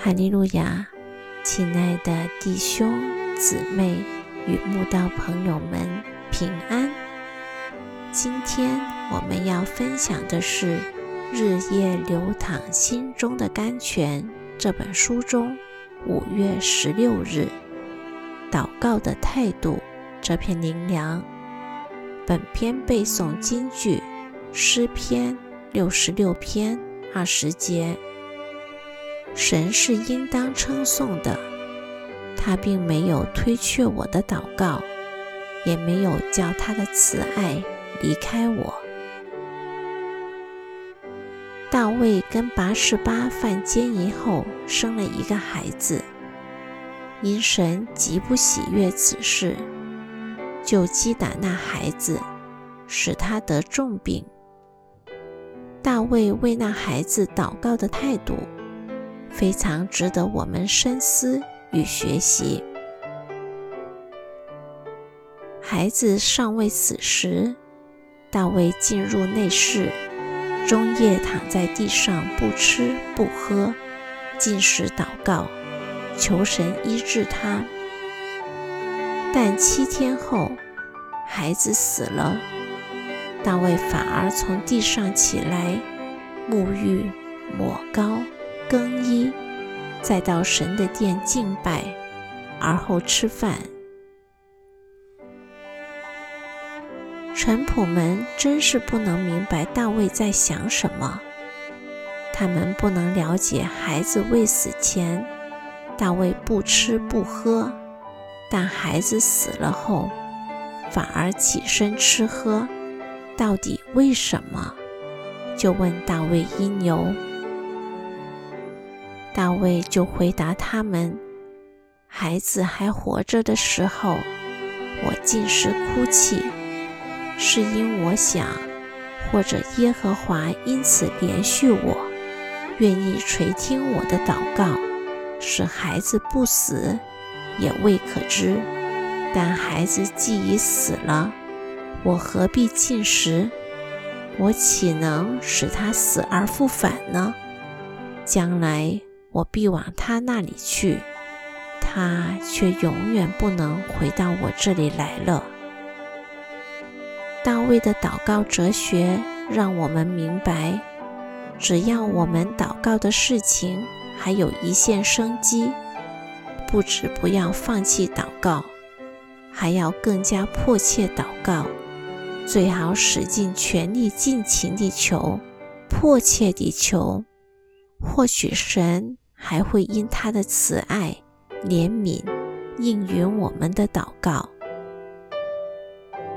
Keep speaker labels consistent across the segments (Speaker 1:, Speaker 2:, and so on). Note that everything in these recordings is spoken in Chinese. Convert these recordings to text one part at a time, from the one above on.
Speaker 1: 哈利路亚，亲爱的弟兄姊妹与慕道朋友们平安。今天我们要分享的是《日夜流淌心中的甘泉》这本书中五月十六日祷告的态度这篇灵粮。本篇背诵金句诗篇六十六篇二十节。神是应当称颂的，他并没有推却我的祷告，也没有叫他的慈爱离开我。大卫跟拔示巴犯奸淫后生了一个孩子，因神极不喜悦此事，就击打那孩子，使他得重病。大卫为那孩子祷告的态度。非常值得我们深思与学习。孩子尚未死时，大卫进入内室，终夜躺在地上不吃不喝，进食祷告，求神医治他。但七天后，孩子死了，大卫反而从地上起来，沐浴抹膏。更衣，再到神的殿敬拜，而后吃饭。臣仆们真是不能明白大卫在想什么，他们不能了解孩子未死前，大卫不吃不喝，但孩子死了后，反而起身吃喝，到底为什么？就问大卫因由。大卫就回答他们：“孩子还活着的时候，我尽是哭泣，是因我想，或者耶和华因此连续我，愿意垂听我的祷告，使孩子不死，也未可知。但孩子既已死了，我何必进食？我岂能使他死而复返呢？将来。”我必往他那里去，他却永远不能回到我这里来了。大卫的祷告哲学让我们明白，只要我们祷告的事情还有一线生机，不止不要放弃祷告，还要更加迫切祷告，最好使尽全力、尽情地求，迫切地求。或许神还会因他的慈爱、怜悯应允我们的祷告，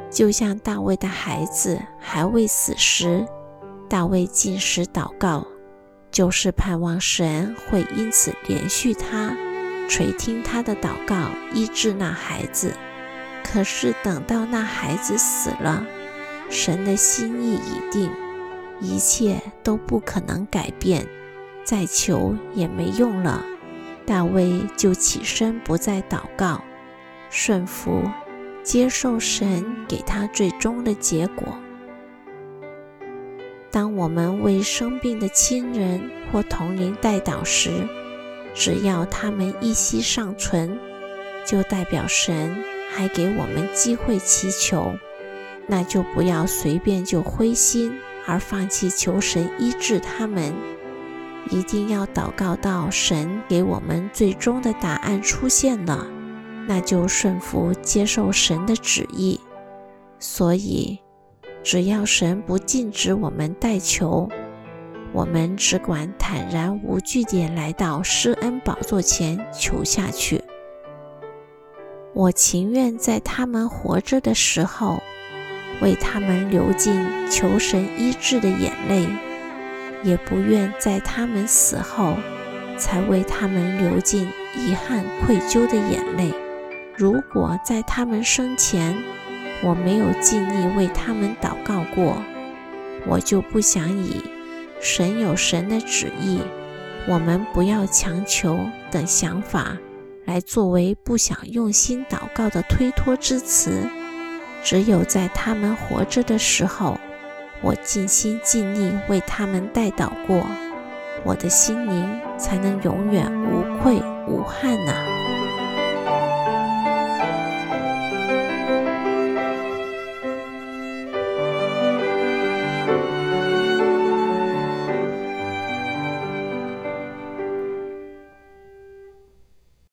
Speaker 1: 就像大卫的孩子还未死时，大卫进食祷告，就是盼望神会因此连续他，垂听他的祷告，医治那孩子。可是等到那孩子死了，神的心意已定，一切都不可能改变。再求也没用了，大卫就起身不再祷告，顺服接受神给他最终的结果。当我们为生病的亲人或同龄代祷时，只要他们一息尚存，就代表神还给我们机会祈求，那就不要随便就灰心而放弃求神医治他们。一定要祷告到神给我们最终的答案出现了，那就顺服接受神的旨意。所以，只要神不禁止我们代求，我们只管坦然无惧地来到施恩宝座前求下去。我情愿在他们活着的时候，为他们流尽求神医治的眼泪。也不愿在他们死后才为他们流尽遗憾愧疚的眼泪。如果在他们生前我没有尽力为他们祷告过，我就不想以“神有神的旨意，我们不要强求”等想法来作为不想用心祷告的推脱之词。只有在他们活着的时候。我尽心尽力为他们代祷过，我的心灵才能永远无愧无憾啊？